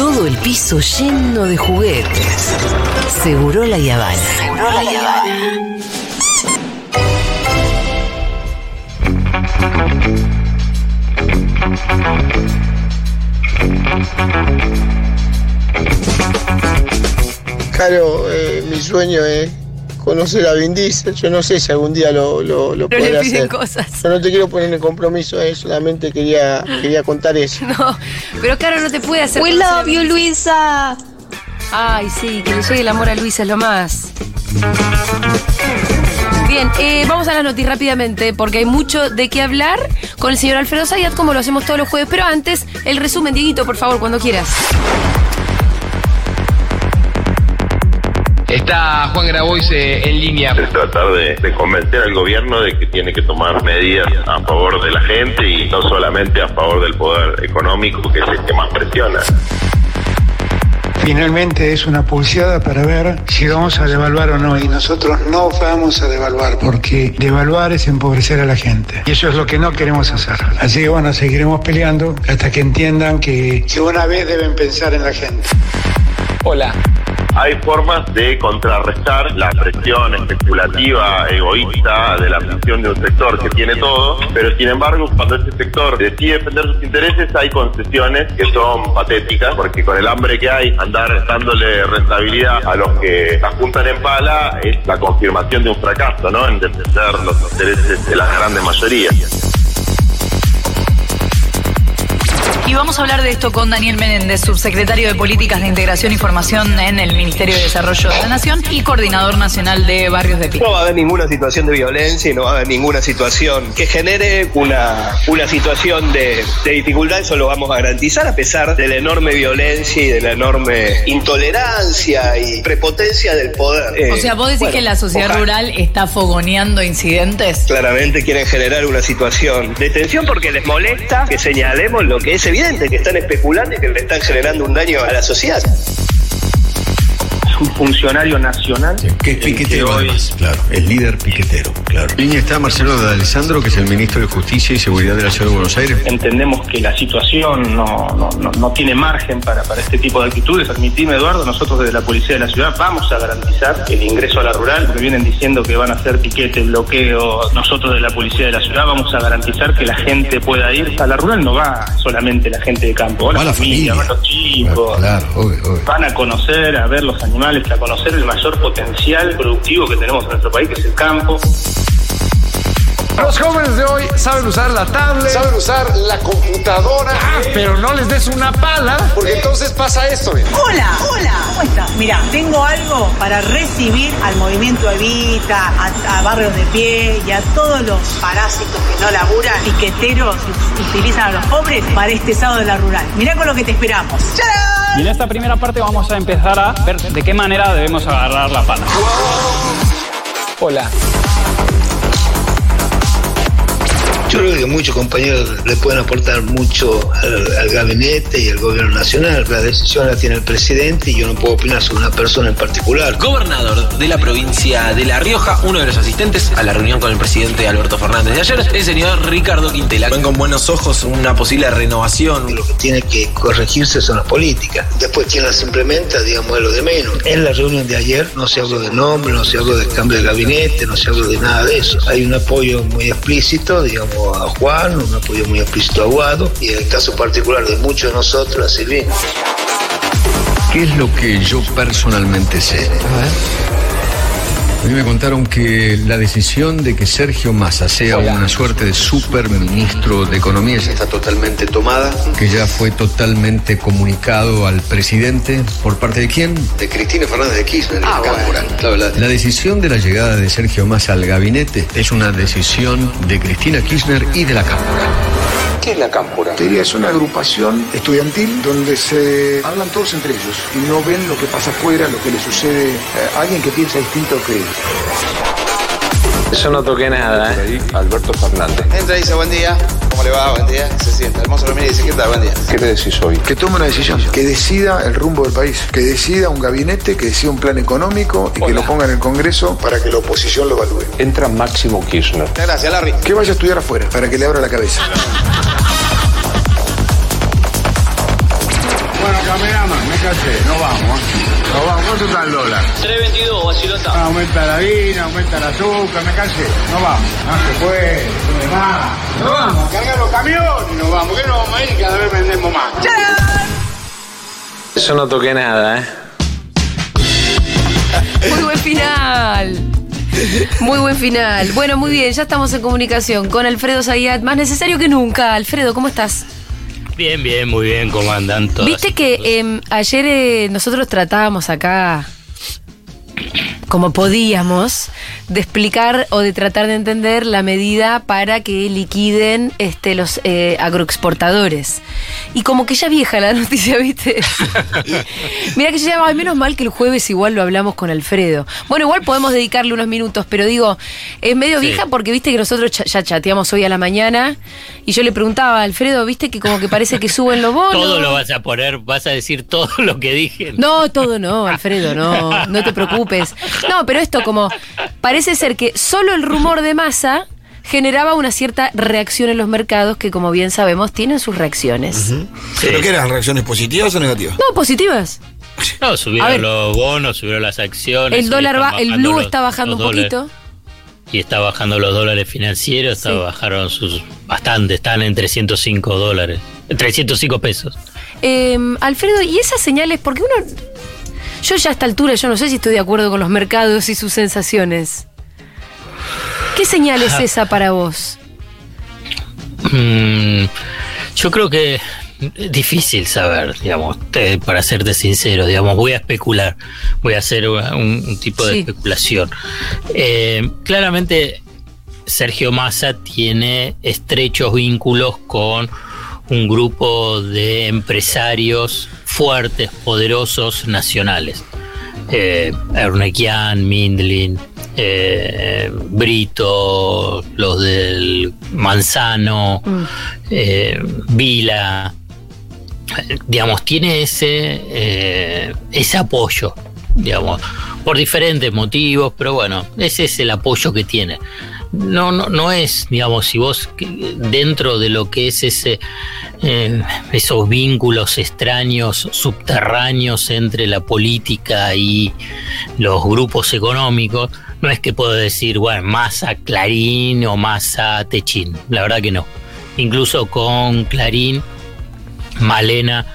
todo el piso lleno de juguetes. Seguro la Yavana. Seguro la Yavana. Claro, eh, mi sueño es conocer a Vin Diesel. Yo no sé si algún día lo, lo, lo Pero podré le piden hacer. cosas. Yo no te quiero poner en compromiso, eh, solamente quería, quería contar eso. No, pero claro, no te puede hacer. We love you, Luis. Luisa. Ay, sí, que le llegue el amor a Luisa es lo más. Bien, eh, vamos a las noticias rápidamente porque hay mucho de qué hablar con el señor Alfredo Zayat como lo hacemos todos los jueves. Pero antes, el resumen, Dieguito, por favor, cuando quieras. Está Juan Grabois eh, en línea. es tratar de, de convencer al gobierno de que tiene que tomar medidas a favor de la gente y no solamente a favor del poder económico, que es el que más presiona. Finalmente es una pulseada para ver si vamos a devaluar o no. Y nosotros no vamos a devaluar, porque devaluar es empobrecer a la gente. Y eso es lo que no queremos hacer. Así que bueno, seguiremos peleando hasta que entiendan que, que una vez deben pensar en la gente. Hola. Hay formas de contrarrestar la presión especulativa, egoísta de la presión de un sector que tiene todo, pero sin embargo cuando ese sector decide defender sus intereses hay concesiones que son patéticas, porque con el hambre que hay, andar dándole rentabilidad a los que la juntan en pala es la confirmación de un fracaso, ¿no? En defender los intereses de la grande mayoría. Y vamos a hablar de esto con Daniel Menéndez, subsecretario de Políticas de Integración y Formación en el Ministerio de Desarrollo de la Nación y coordinador nacional de Barrios de Pico. No va a haber ninguna situación de violencia y no va a haber ninguna situación que genere una, una situación de, de dificultad. Eso lo vamos a garantizar a pesar de la enorme violencia y de la enorme intolerancia y prepotencia del poder. Eh, O sea, vos decís bueno, que la sociedad ojalá. rural está fogoneando incidentes. Claramente quieren generar una situación de tensión porque les molesta que señalemos lo que es evidente, que están especulando y que le están generando un daño a la sociedad. Un funcionario nacional. Que es piquetero, hoy- además, claro. Es líder piquetero, claro. Línea está Marcelo de Alessandro, que es el ministro de Justicia y Seguridad de la Ciudad de Buenos Aires. Entendemos que la situación no, no, no, no tiene margen para, para este tipo de actitudes. Permitime, Eduardo, nosotros desde la Policía de la Ciudad vamos a garantizar el ingreso a la rural, porque vienen diciendo que van a hacer piquete, bloqueo. Nosotros de la Policía de la Ciudad vamos a garantizar que la gente pueda ir. A la rural no va solamente la gente de campo, va Va la la familia, familia. van los chicos. Claro, obvio, obvio. Van a conocer, a ver los animales, a conocer el mayor potencial productivo que tenemos en nuestro país, que es el campo. Los jóvenes de hoy saben usar la tablet. Saben usar la computadora. Ah, pero no les des una pala. Porque entonces pasa esto. mira. Hola, hola, ¿cómo estás? Mira, tengo algo para recibir al movimiento Evita, a, a Barrios de Pie y a todos los parásitos que no laburan, piqueteros y utilizan a los pobres para este sábado de la rural. Mirá con lo que te esperamos. ¡Tarán! Y en esta primera parte vamos a empezar a ver de qué manera debemos agarrar la pala. Hola. Yo creo que muchos compañeros le pueden aportar mucho al, al gabinete y al gobierno nacional. La decisión la tiene el presidente y yo no puedo opinar sobre una persona en particular. Gobernador de la provincia de La Rioja, uno de los asistentes a la reunión con el presidente Alberto Fernández de ayer, el señor Ricardo Quintela. Ven con buenos ojos una posible renovación. Lo que tiene que corregirse son las políticas. Después quien las implementa, digamos, es lo de menos. En la reunión de ayer no se habló de nombre, no se habló de cambio de gabinete, no se habló de nada de eso. Hay un apoyo muy explícito, digamos, a Juan, un apoyo muy explícito a Guado y en el caso particular de muchos de nosotros, a Silvina. ¿Qué es lo que yo personalmente sé? A mí me contaron que la decisión de que Sergio Massa sea una suerte de super ministro de Economía ya está totalmente tomada, que ya fue totalmente comunicado al presidente. ¿Por parte de quién? De Cristina Fernández de Kirchner, de la Cámpora. Claro, la, la decisión de la llegada de Sergio Massa al gabinete es una decisión de Cristina Kirchner y de la Cámpora. ¿Qué es la cámpora? Te diría, es una agrupación estudiantil donde se hablan todos entre ellos y no ven lo que pasa afuera, lo que le sucede a alguien que piensa distinto que ellos. Yo no toqué nada, ¿eh? Alberto Fernández. Entra y dice buen día. ¿Cómo le va? Buen día. Se sienta. Hermoso lo mira y dice, ¿qué tal? Buen día. ¿Qué le decís hoy? Que tome una decisión, que decida el rumbo del país, que decida un gabinete, que decida un plan económico y que lo ponga en el Congreso para que la oposición lo evalúe. Entra Máximo Kirchner. Muchas gracias, Larry. Que vaya a estudiar afuera para que le abra la cabeza. Bueno, camerama, calle, no vamos. No vamos, ¿cuánto está el dólar? 3.22, vacilota. Ah, aumenta la harina, aumenta el azúcar, me calle. No vamos. No se puede, no se más. No vamos, cargar los camiones y nos vamos. ¿Qué no vamos a ir? Cada vez vendemos más. Eso no toqué nada, ¿eh? Muy buen final. Muy buen final. Bueno, muy bien, ya estamos en comunicación con Alfredo Zayat, más necesario que nunca. Alfredo, ¿cómo estás? Bien, bien, muy bien, ¿cómo andan todos? Viste que em, ayer eh, nosotros tratábamos acá, como podíamos, de explicar o de tratar de entender la medida para que liquiden este, los eh, agroexportadores. Y como que ya vieja la noticia, ¿viste? Mira que yo llamo, menos mal que el jueves igual lo hablamos con Alfredo. Bueno, igual podemos dedicarle unos minutos, pero digo, es medio Sí. vieja porque viste que nosotros ya chateamos hoy a la mañana y yo le preguntaba a Alfredo, viste que como que parece que suben los bonos. Todo lo vas a poner, vas a decir todo lo que dije. No, todo no, Alfredo, no, no te preocupes. No, pero esto como parece ser que solo el rumor de masa generaba una cierta reacción en los mercados que como bien sabemos tienen sus reacciones. ¿Pero qué eran? ¿Reacciones positivas o negativas? No, positivas. No, A subieron ver. los bonos, subieron las acciones. El dólar va, el blue los- está bajando un dólares. poquito. Y está bajando los dólares financieros, está- Sí. bajaron sus bastante, están en 305 dólares, en 305 pesos. Eh, Alfredo, ¿y esas señales? Porque uno. Yo ya a esta altura, yo no sé si estoy de acuerdo con los mercados y sus sensaciones. ¿Qué señal es esa para vos? Mm, yo creo que es difícil saber, digamos, te- para serte sincero, digamos, voy a especular, voy a hacer un, un tipo de Sí. especulación. Eh, claramente, Sergio Massa tiene estrechos vínculos con un grupo de empresarios fuertes, poderosos, nacionales. Eh, Ernequian, Mindlin, eh, Brito, los del Manzano, eh, Vila, digamos, tiene ese, eh, ese apoyo, digamos, por diferentes motivos, pero bueno, ese es el apoyo que tiene. No, no, no es, digamos, si vos dentro de lo que es ese, eh, esos vínculos extraños, subterráneos entre la política y los grupos económicos, no es que puedo decir, bueno, masa Clarín o masa Techín, la verdad que no. Incluso con Clarín, Malena,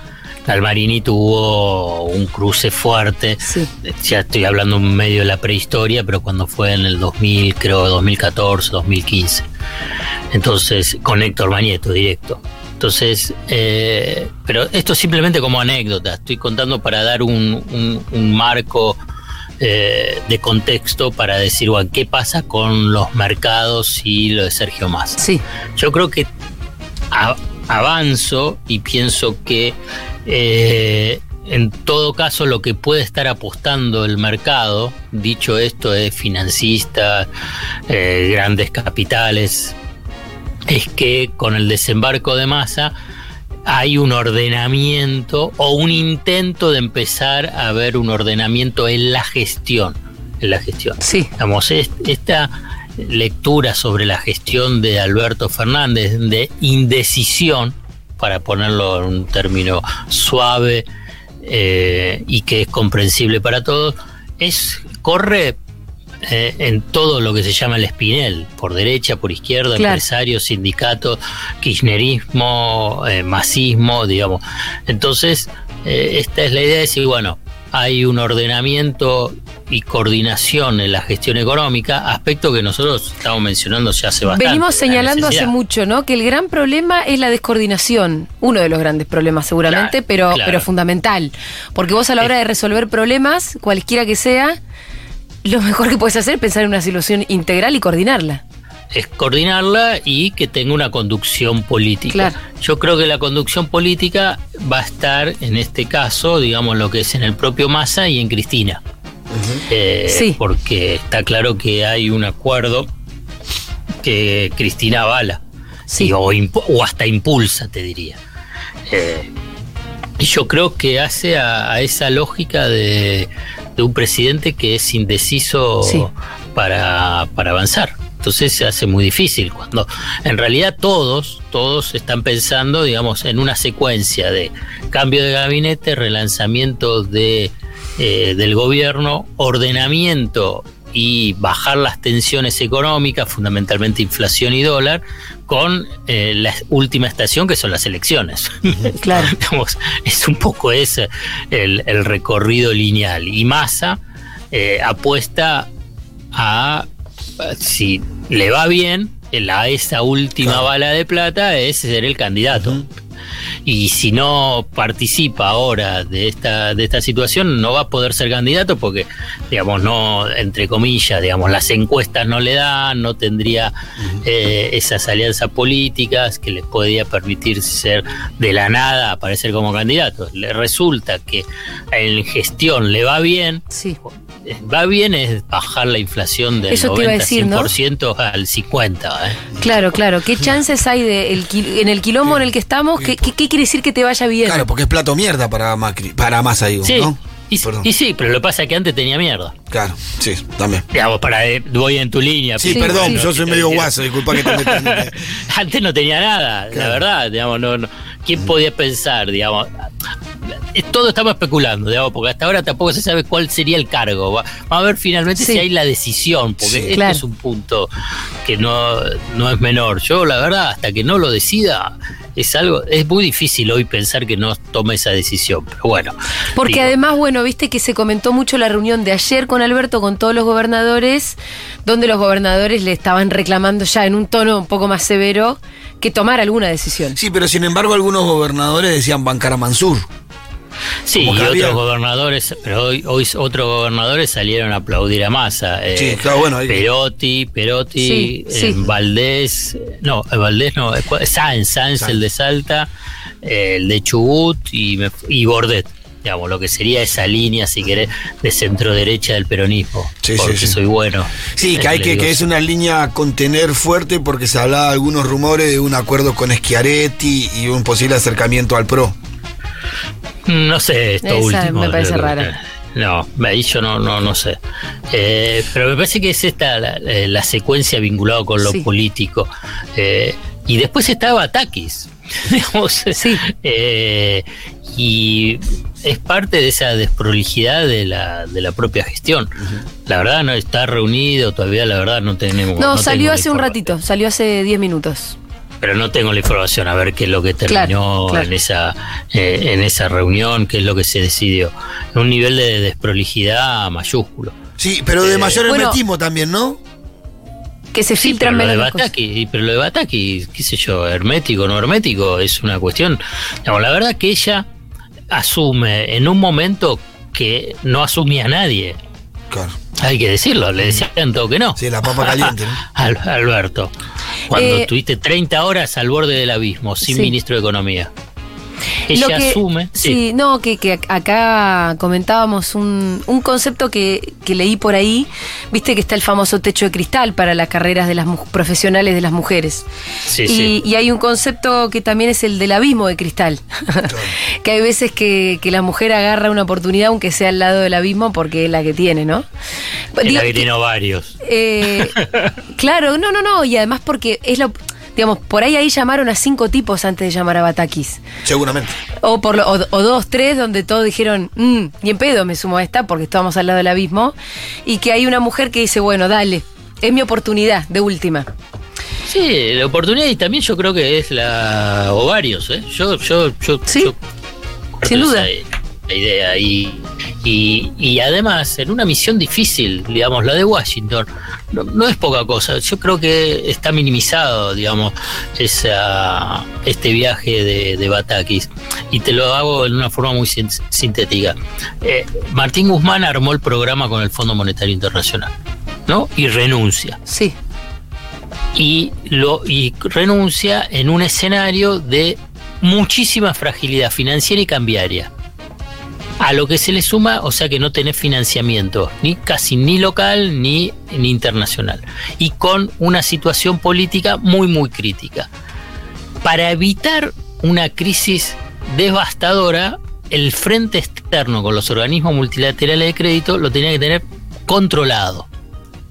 Galmarini tuvo un cruce fuerte. Ya estoy hablando en medio de la prehistoria, pero cuando fue en el 2000, creo 2014, 2015. Entonces, con Héctor Mañeto directo. Entonces, eh, pero esto simplemente como anécdota, estoy contando para dar un, un- un marco eh, de contexto para decir, bueno, ¿qué pasa con los mercados y lo de Sergio Massa? Sí. Yo creo que a- avanzo y pienso que eh, en todo caso lo que puede estar apostando el mercado, dicho esto, es financista, eh, grandes capitales, es que con el desembarco de masa hay un ordenamiento o un intento de empezar a ver un ordenamiento en la gestión. En la gestión. Sí. Digamos, es- esta lectura sobre la gestión de Alberto Fernández de indecisión, para ponerlo en un término suave eh, y que es comprensible para todos, es corre eh, en todo lo que se llama el espinel, por derecha, por izquierda, Claro. empresarios, sindicatos, kirchnerismo, eh, masismo, digamos. Entonces, eh, esta es la idea de decir, bueno, hay un ordenamiento y coordinación en la gestión económica, aspecto que nosotros estamos mencionando ya hace bastante. Venimos la señalando hace mucho, ¿no? Que el gran problema es la descoordinación. Uno de los grandes problemas, seguramente, pero, claro. pero fundamental. Porque vos a la hora de resolver problemas, cualquiera que sea, lo mejor que puedes hacer es pensar en una solución integral y coordinarla. es coordinarla y que tenga una conducción política. Claro. Yo creo que la conducción política va a estar en este caso, digamos, lo que es en el propio Massa y en Cristina. Eh, Sí. Porque está claro que hay un acuerdo que Cristina avala. Y- o, o hasta impulsa, te diría. Eh, y yo creo que hace a, a esa lógica de, de un presidente que es indeciso Sí. para, para avanzar. Entonces se hace muy difícil cuando en realidad todos, todos están pensando, digamos, en una secuencia de cambio de gabinete, relanzamiento de, eh, del gobierno, ordenamiento y bajar las tensiones económicas, fundamentalmente inflación y dólar, con eh, la última estación que son las elecciones. Claro. Digamos, es un poco ese el, el recorrido lineal. Y Massa eh, apuesta a, si le va bien, la, esa última bala de plata es ser el candidato. Y si no participa ahora de esta, de esta situación, no va a poder ser candidato porque, digamos, no, entre comillas, digamos, las encuestas no le dan, no tendría eh, esas alianzas políticas que les podía permitir ser de la nada aparecer como candidato. Le resulta que en gestión le va bien. Sí. Va bien es bajar la inflación del Eso te iba a 90, decir, ¿no? 100% al 50. ¿eh? Claro, claro. ¿Qué chances hay de el, en el quilombo en el que estamos? ¿Qué, qué- qué quiere decir que te vaya bien? Claro, porque es plato mierda para Macri, para Massa, digo, Sí. ¿no? Y, y sí, pero lo que pasa es que antes tenía mierda. Claro, sí, también. Digamos, para eh, voy en tu línea. Sí, perdón, yo soy medio guaso, disculpa que te metas. Antes no tenía nada, la verdad, digamos, no, no. ¿Quién podía pensar, digamos? Eh, Todo estamos especulando, digamos, porque hasta ahora tampoco se sabe cuál sería el cargo. Va- Vamos a ver finalmente Sí. si hay la decisión, porque Sí. este Claro. es un punto que no, no es menor. Yo, la verdad, hasta que no lo decida, es algo, es muy difícil hoy pensar que no tome esa decisión. Pero bueno. Porque digo, además, bueno, viste que se comentó mucho la reunión de ayer con Alberto, con todos los gobernadores, donde los gobernadores le estaban reclamando ya en un tono un poco más severo que tomar alguna decisión. Sí, pero sin embargo algunos gobernadores decían bancar a Mansur. Sí, y otros gobernadores, pero hoy, hoy otros gobernadores salieron a aplaudir a Massa. eh, Sí, claro, bueno, ahí- Perotti, Perotti, Sí, eh, sí. Valdés, no, eh, Valdés no, eh. Sáenz, Sáenz, el de Salta, eh, el de Chubut y, me- y Bordet. Digamos, lo que sería esa línea, si querés, de centro derecha del peronismo. Sí, sí, porque sí. soy bueno. Sí, que hay que, que es una línea a contener fuerte porque se hablaba algunos rumores de un acuerdo con Schiaretti y un posible acercamiento al PRO. No sé, esto Esa último. me parece rara. No, ahí yo no, no, no sé. Eh, pero me parece que es esta la, eh, la secuencia vinculada con lo Sí. político. Eh, y después estaba Takis. digamos, eh, y es parte de esa desprolijidad de la, de la propia gestión. La verdad no está reunido, todavía la verdad no tenemos. No, no salió hace un ratito, salió hace 10 minutos. Pero no tengo la información a ver qué es lo que terminó Claro, claro. en esa eh, en esa reunión, qué es lo que se decidió. Un nivel de desprolijidad mayúsculo. Sí, pero de Eh, mayor bueno, hermetismo también, ¿no? Que se Sí, filtran pero lo de. Bataki, pero lo de Bataki, qué sé yo, hermético, no hermético, es una cuestión. Digamos, la verdad que ella asume en un momento que no asumía a nadie. Claro. Hay que decirlo, le decían todo que no. Sí, la papa caliente, ¿no? Al- Alberto. Cuando Eh, estuviste 30 horas al borde del abismo, sin Sí. ministro de Economía. Lo Ella que- asume. Sí, no, que, que acá comentábamos un, un concepto que, que leí por ahí. Viste que está el famoso techo de cristal para las carreras de las profesionales de las mujeres. Sí, y, sí. y hay un concepto que también es el del abismo de cristal. que hay veces que, que la mujer agarra una oportunidad, aunque sea al lado del abismo, porque es la que tiene, ¿no? Es la que tiene varios. eh, claro, no, no, no, y además porque es lo. Digamos, por ahí ahí llamaron a cinco tipos antes de llamar a Batakis. Seguramente. O, por lo- o, o dos, tres, donde todos dijeron, "Mm, ni en pedo me sumo a esta porque estábamos al lado del abismo. Y que hay una mujer que dice, bueno, dale, es mi oportunidad, de última. Sí, la oportunidad y también yo creo que es la ovarios, ¿eh? Yo, yo, yo, Sí, yo sin duda. esa- la idea y, y, y además en una misión difícil, digamos, la de Washington, no, no es poca cosa. Yo creo que está minimizado, digamos, esa, este viaje de, de Batakis. Y te lo hago en una forma muy sin- sintética. Eh, Martín Guzmán armó el programa con el Fondo Monetario Internacional, ¿no? Y renuncia Sí, y lo y renuncia en un escenario de muchísima fragilidad financiera y cambiaria. A lo que se le suma, o sea que no tenés financiamiento, ni casi ni local ni, ni internacional. Y con una situación política muy, muy crítica. Para evitar una crisis devastadora, el frente externo con los organismos multilaterales de crédito lo tenía que tener controlado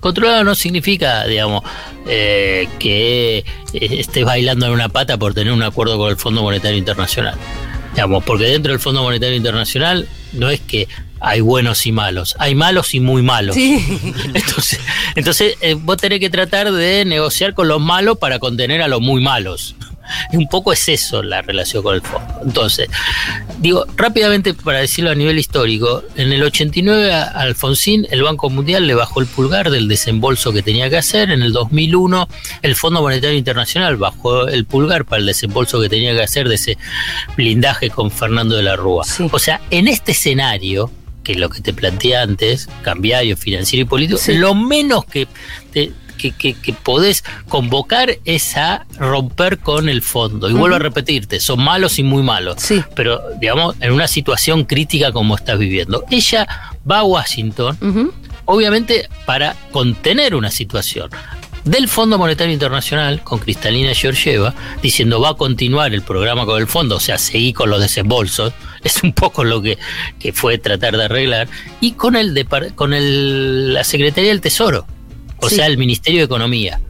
Controlado no significa, digamos, eh, que eh, estés bailando en una pata por tener un acuerdo con el Fondo Monetario Internacional. Digamos, porque dentro del Fondo Monetario Internacional no es que hay buenos y malos, hay malos y muy malos. Entonces, entonces eh, vos tenés que tratar de negociar con los malos para contener a los muy malos. Un poco es eso la relación con el fondo. Entonces, digo, rápidamente para decirlo a nivel histórico, en el 89 a Alfonsín el Banco Mundial le bajó el pulgar del desembolso que tenía que hacer, en el 2001 el Fondo Monetario Internacional bajó el pulgar para el desembolso que tenía que hacer de ese blindaje con Fernando de la Rúa. O sea, en este escenario, que es lo que te planteé antes, cambiario, financiero y político, lo menos que te, que, que, que, podés convocar es a romper con el fondo. Y uh -huh. vuelvo a repetirte, son malos y muy malos. Sí. Pero, digamos, en una situación crítica como estás viviendo. Ella va a Washington, uh -huh. obviamente, para contener una situación del Fondo Monetario Internacional con Cristalina Georgieva diciendo va a continuar el programa con el fondo, o sea, seguir con los desembolsos, es un poco lo que, que fue tratar de arreglar, y con el de, con el, la Secretaría del Tesoro, o sí. sea, el Ministerio de Economía,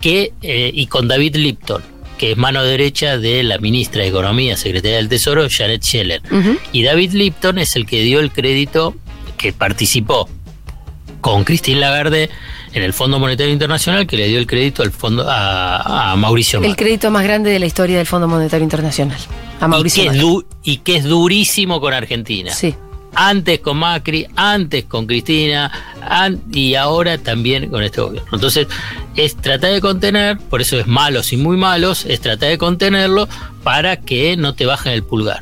que, eh, y con David Lipton, que es mano derecha de la ministra de Economía, Secretaria del Tesoro, Janet Scheller. Uh -huh. Y David Lipton es el que dio el crédito, que participó con Christine Lagarde en el Fondo Monetario Internacional, que le dio el crédito al fondo a, a Mauricio Macri. El crédito más grande de la historia del Fondo Monetario Internacional. A Mauricio y que, du, y que es durísimo con Argentina. Sí antes con Macri, antes con Cristina an y ahora también con este gobierno. Entonces, es tratar de contener, por eso es malos y muy malos, es tratar de contenerlo para que no te bajen el pulgar.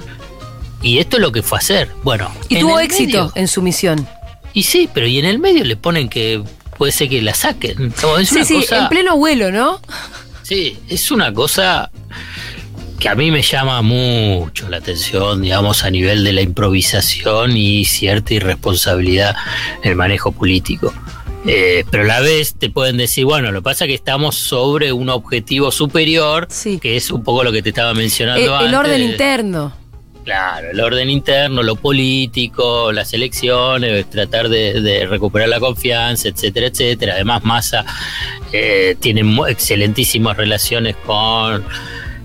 Y esto es lo que fue a hacer. Bueno. Y tuvo éxito medio, en su misión. Y sí, pero y en el medio le ponen que puede ser que la saquen. No, es sí, una sí, cosa, en pleno vuelo, ¿no? Sí, es una cosa que a mí me llama mucho la atención, digamos, a nivel de la improvisación y cierta irresponsabilidad en el manejo político. Eh, pero a la vez te pueden decir, bueno, lo que pasa es que estamos sobre un objetivo superior, sí. que es un poco lo que te estaba mencionando el, antes. El orden interno. Claro, el orden interno, lo político, las elecciones, tratar de, de recuperar la confianza, etcétera, etcétera. Además, Massa eh, tiene excelentísimas relaciones con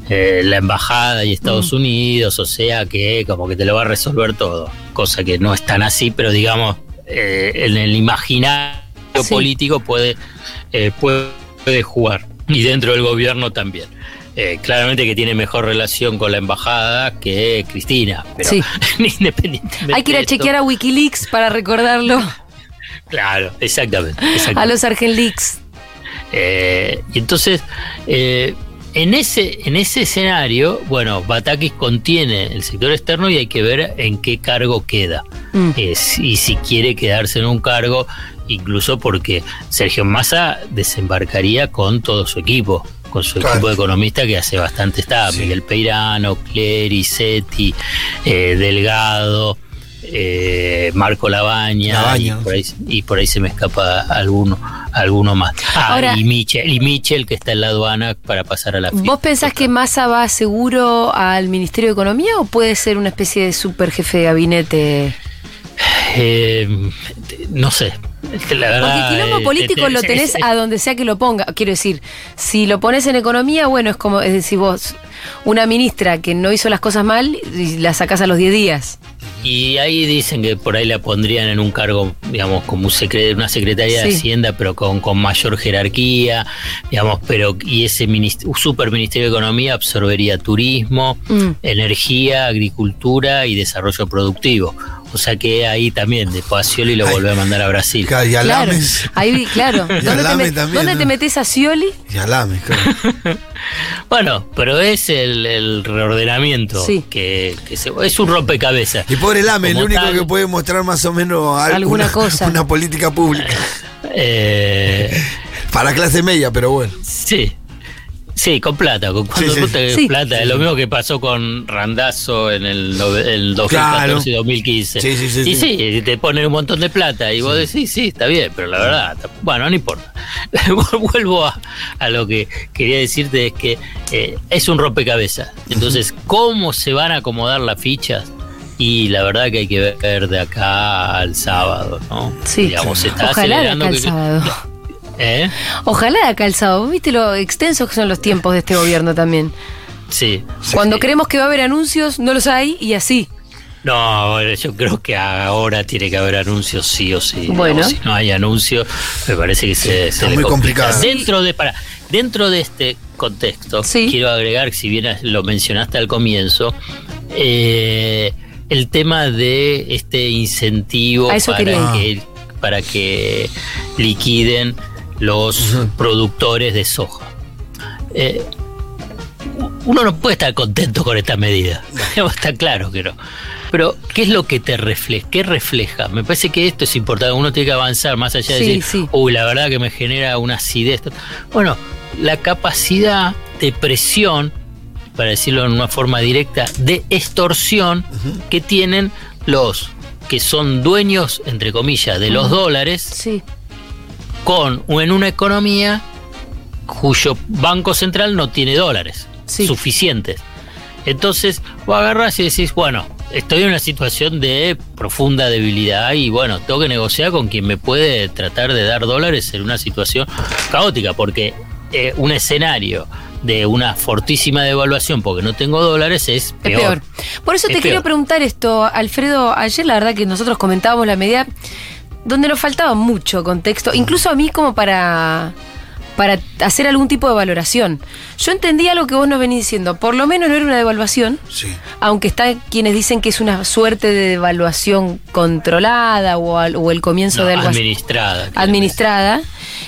eh, la embajada y Estados mm. Unidos, o sea que como que te lo va a resolver todo, cosa que no es tan así, pero digamos, eh, en el imaginario sí. político puede, eh, puede, puede, jugar, y dentro del gobierno también. Eh, claramente que tiene mejor relación con la embajada que Cristina, pero sí. independientemente. Hay que ir a chequear a Wikileaks para recordarlo. Claro, exactamente. exactamente. A los Argenleaks. Eh, y entonces, eh, en ese, en ese escenario, bueno, Batakis contiene el sector externo y hay que ver en qué cargo queda. Mm. Eh, y si quiere quedarse en un cargo, incluso porque Sergio Massa desembarcaría con todo su equipo, con su claro. equipo de economistas que hace bastante está, sí. Miguel Peirano, Clery, Seti, eh, Delgado. Eh, Marco Labaña, Labaña. Y, por ahí, y, por ahí, se me escapa alguno, alguno más. Ah, Ahora, y Michel, y Michel que está en la aduana para pasar a la ¿Vos pensás que Massa va seguro al Ministerio de Economía o puede ser una especie de super jefe de gabinete? Eh, no sé. La verdad, Porque el quilombo político lo tenés a donde sea que lo ponga. Quiero decir, si lo pones en economía, bueno, es como, es decir, vos, una ministra que no hizo las cosas mal y la sacás a los 10 días. Y ahí dicen que por ahí la pondrían en un cargo, digamos, como una secretaria sí. de Hacienda, pero con, con, mayor jerarquía, digamos, pero y ese super ministerio de Economía absorbería turismo, mm. energía, agricultura y desarrollo productivo. O sea que ahí también de Scioli lo volvió a mandar a Brasil. Claro, y Alames. Claro, ahí, claro. y ¿Dónde, te, también, ¿dónde ¿no? te metes a Scioli? Y Alames, claro. bueno, pero es el, el reordenamiento. Sí. Que, que se, es un rompecabezas. Y pobre Lame, el único tal, que puede mostrar más o menos alguna, alguna cosa. Una política pública. Eh, Para clase media, pero bueno. Sí. Sí, con plata, con cuando sí, sí. sí. plata, es lo mismo que pasó con Randazo en el, el 2014 claro. y 2015. Sí, sí, sí, y sí, te ponen un montón de plata y vos decís, sí, está bien, pero la verdad, bueno, no importa. Vuelvo a, a, lo que quería decirte, es que eh, es un rompecabezas. Entonces, ¿cómo se van a acomodar las fichas? Y la verdad que hay que ver de acá al sábado, ¿no? Sí, Digamos, se está Ojalá acelerando. De acá al que, sábado. ¿Eh? Ojalá haya calzado. ¿Vos ¿Viste lo extensos que son los tiempos de este gobierno también? Sí. Cuando creemos que va a haber anuncios, no los hay y así. No, yo creo que ahora tiene que haber anuncios sí o sí. Bueno. Digamos, si no hay anuncios, me parece que se, se le muy complica. complicado. Dentro de, para, dentro de este contexto, quiero agregar, si bien lo mencionaste al comienzo, eh, el tema de este incentivo A eso para quería que, para que liquiden los productores de soja. Eh, uno no puede estar contento con esta medida. Está claro que no. Pero, ¿qué es lo que te refleja? ¿Qué refleja? Me parece que esto es importante. Uno tiene que avanzar más allá de Sí, decir, sí. uy, la verdad que me genera una acidez. Bueno, la capacidad de presión, para decirlo en una forma directa, de extorsión que tienen los que son dueños, entre comillas, de los dólares, con o en una economía cuyo banco central no tiene dólares suficientes. Entonces, vos agarrás y decís, bueno, estoy en una situación de profunda debilidad y bueno, tengo que negociar con quien me puede tratar de dar dólares en una situación caótica, porque eh, un escenario de una fortísima devaluación porque no tengo dólares es Es peor. peor. Por eso Es te quiero preguntar esto, Alfredo. Ayer la verdad que nosotros comentábamos la medida donde nos faltaba mucho contexto, incluso a mí como para para hacer algún tipo de valoración. Yo entendía lo que vos nos venís diciendo, por lo menos no era una devaluación, aunque están quienes dicen que es una suerte de devaluación controlada o, al- o el comienzo No, de algo administrada. administrada,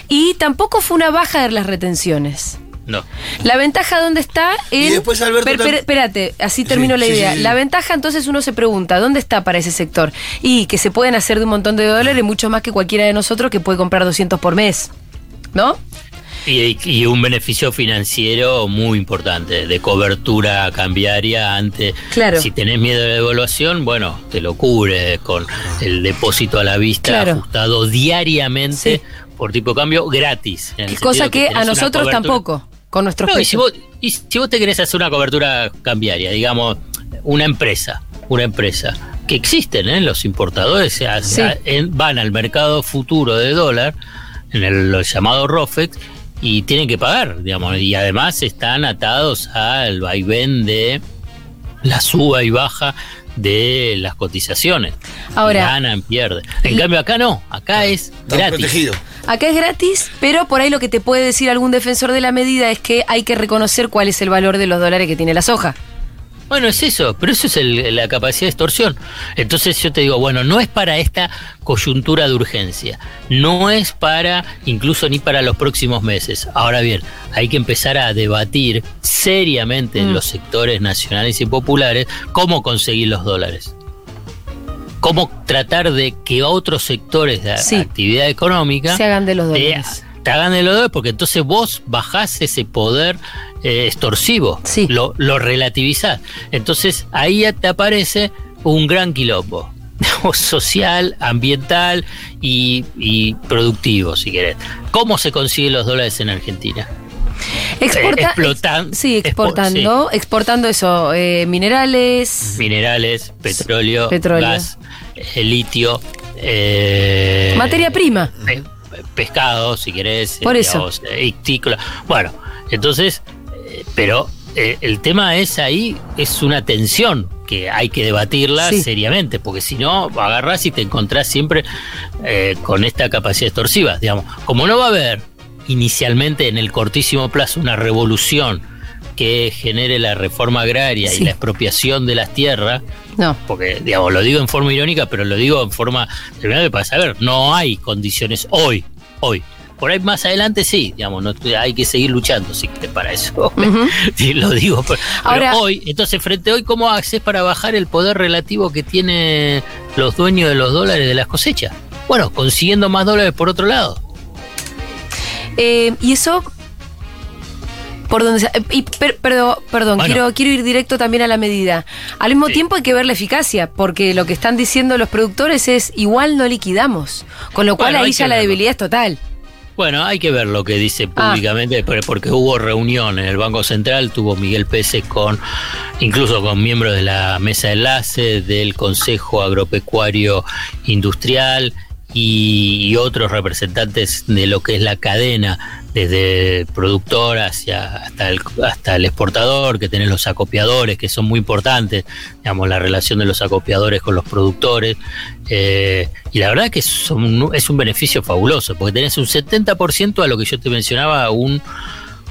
y tampoco fue una baja de las retenciones. No. La ventaja dónde está en... Y después, Alberto, Per- per- tam- espérate, así termino Sí, la idea. sí, sí. La ventaja entonces uno se pregunta, ¿dónde está para ese sector? Y que se pueden hacer de un montón de dólares, mucho más que cualquiera de nosotros que puede comprar 200 por mes. ¿No? Y, y un beneficio financiero muy importante, de cobertura cambiaria ante... Claro. Si tenés miedo de la devaluación, bueno, te lo cubre con el depósito a la vista Claro. ajustado diariamente por tipo de cambio gratis. en el sentido Cosa que, a nosotros tampoco, con nuestros No, y, si vos, y si vos te querés hacer una cobertura cambiaria, digamos, una empresa, una empresa, que existen, ¿eh? los importadores Sí. en- van al mercado futuro de dólar, en el lo llamado ROFEX, y tienen que pagar, digamos, y además están atados al vaivén de la suba y baja de las cotizaciones. Ahora- ganan, pierden. En cambio acá no, acá es gratis. Acá es gratis, pero por ahí lo que te puede decir algún defensor de la medida es que hay que reconocer cuál es el valor de los dólares que tiene la soja. Bueno, es eso, pero eso es el- la capacidad de extorsión. Entonces yo te digo, bueno, no es para esta coyuntura de urgencia, no es para incluso ni para los próximos meses. Ahora bien, hay que empezar a debatir seriamente en Mm. los sectores nacionales y populares cómo conseguir los dólares. Cómo tratar de que otros sectores de Sí. actividad económica Se hagan de los te- dólares. te hagan de los dólares, porque entonces vos bajás ese poder eh, extorsivo, lo, lo relativizás. Entonces ahí te aparece un gran quilombo. social, ambiental y, y productivo, si querés. ¿Cómo se consiguen los dólares en Argentina? Exporta, Eh, explotan- sí, expo- exportando, exportando eso, eh, minerales, Minerales, petróleo, Petróleo. gas, eh, litio, eh, materia prima. pe- pescado, si querés, Por eh, eso. digamos. Bueno, entonces, pero eh, el tema es ahí, es una tensión que hay que debatirla Sí. seriamente, porque si no, agarrás y te encontrás siempre eh, con esta capacidad extorsiva. Digamos, como no va a haber inicialmente en el cortísimo plazo una revolución que genere la reforma agraria Sí. y la expropiación de las tierras, No. porque digamos, lo digo en forma irónica, pero lo digo en forma determinada para saber, no hay condiciones hoy, hoy. Por ahí más adelante sí, digamos, no, hay que seguir luchando sí, para eso. Sí, lo digo, pero, hoy, entonces frente a hoy, ¿cómo haces para bajar el poder relativo que tienen los dueños de los dólares de las cosechas? Bueno, consiguiendo más dólares por otro lado. Eh, y eso. Por donde se- eh, y per- perdón, perdón Bueno. quiero, quiero ir directo también a la medida. Al mismo tiempo hay que ver la eficacia, porque lo que están diciendo los productores es igual no liquidamos. Con lo cual ahí ya la debilidad es total. Bueno, hay que ver lo que dice Ah. públicamente, pero- porque hubo reunión en el Banco Central, tuvo Miguel Pérez con, incluso con miembros de la mesa de enlace, del Consejo Agropecuario Industrial y, otros representantes de lo que es la cadena, desde productor hacia hasta el, hasta el exportador, que tenés los acopiadores, que son muy importantes, digamos, la relación de los acopiadores con los productores. eh, y la verdad que son- es un beneficio fabuloso, porque tenés un 70% a lo que yo te mencionaba, un,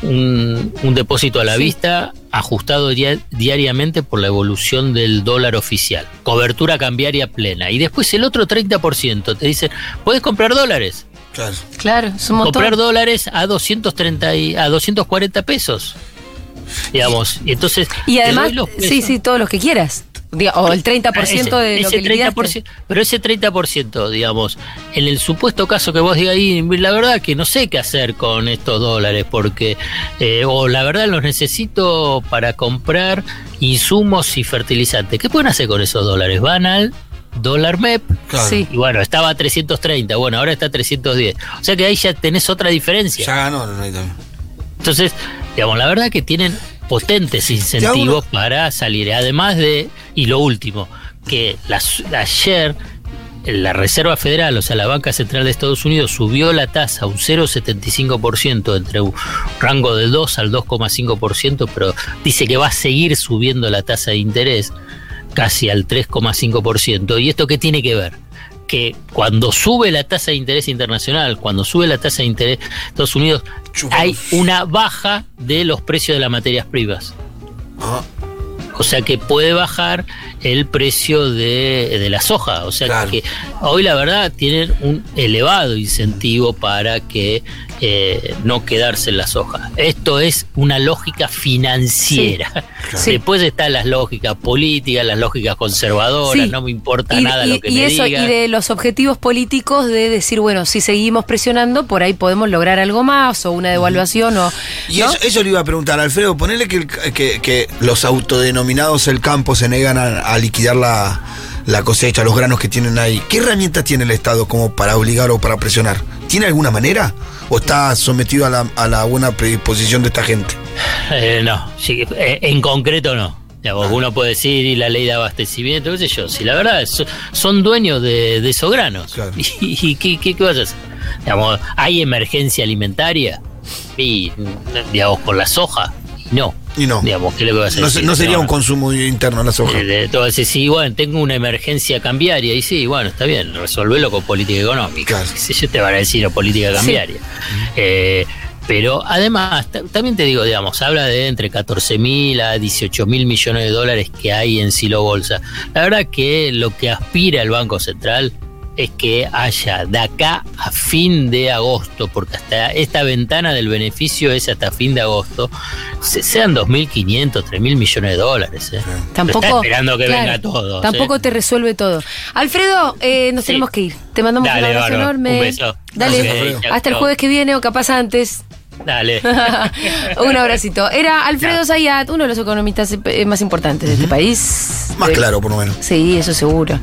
un, un depósito a la vista ajustado dia- diariamente por la evolución del dólar oficial. Cobertura cambiaria plena. Y después el otro 30% te dicen, puedes comprar dólares. Claro. Claro. Comprar dólares a 230 y, a 240 pesos. Digamos, y entonces Y además, sí, sí, todos los que quieras. O el 30% Ese- de lo ese que liquidaste. 30%, pero ese 30%, digamos, en el supuesto caso que vos digas ahí, la verdad que no sé qué hacer con estos dólares, porque, eh, o la verdad los necesito para comprar insumos y fertilizantes. ¿Qué pueden hacer con esos dólares? Van al dólar MEP. Sí. Y bueno, estaba a 330, bueno, ahora está a 310. O sea que ahí ya tenés otra diferencia. Ya ganó, no, no, no. Entonces, digamos, la verdad que tienen potentes incentivos para salir. Además de, y lo último, que las- ayer la Reserva Federal, o sea, la Banca Central de Estados Unidos, subió la tasa un 0,75% entre un rango del 2 al 2,5%, pero dice que va a seguir subiendo la tasa de interés casi al 3,5%. ¿Y esto qué tiene que ver? Que cuando sube la tasa de interés internacional, cuando sube la tasa de interés de Estados Unidos, hay una baja de los precios de las materias primas. O sea que puede bajar el precio de, de la soja. O sea que hoy la verdad tienen un elevado incentivo para que eh, no quedarse en la soja. Esto es una lógica financiera. Sí. Después están las lógicas políticas, las lógicas conservadoras, Sí. no me importa Y, nada y- lo que y me eso, digan. y de los objetivos políticos de decir, bueno, si seguimos presionando, por ahí podemos lograr algo más, o una devaluación, o. Y ¿no? eso, eso le iba a preguntar, Alfredo, ponele que, el- que- que los autodenominados el campo se negan a, a liquidar la, la cosecha, los granos que tienen ahí. ¿Qué herramientas tiene el Estado como para obligar o para presionar? ¿Tiene alguna manera? ¿O está sometido a la, a la buena predisposición de esta gente? Eh, no, sí, eh, en concreto no. Digamos, uno puede decir y la ley de abastecimiento, qué sé yo. Si la verdad son dueños de, de esos granos. ¿Y, y qué, qué, qué vas a hacer? Digamos, ¿hay emergencia alimentaria? Y, digamos, con la soja. No. Y no. Digamos, ¿qué le vas a No, decir? no sería No, un consumo interno la soja. de- todo ese, sí, bueno, tengo una emergencia cambiaria. Y sí, bueno, está bien, resolverlo con política económica. Si yo te van a decir o política cambiaria. Eh, pero además, ta- también te digo, digamos, habla de entre 14 mil a 18 mil millones de dólares que hay en Silo Bolsa. La verdad que lo que aspira el Banco Central es que haya de acá a fin de agosto, porque hasta esta ventana del beneficio es hasta fin de agosto, se- sean 2.500, 3.000 millones de dólares. ¿eh? Tampoco. Está esperando que claro, venga todo. ¿eh? Tampoco te resuelve todo. Alfredo, eh, nos tenemos que ir. Te mandamos Dale, un abrazo bárbaro. enorme. Un beso. Dale. Hasta el jueves que viene o capaz antes. Dale. un abracito. Era Alfredo Zayat, uno de los economistas eh, más importantes de este país. Más claro, por lo menos. Sí, eso seguro.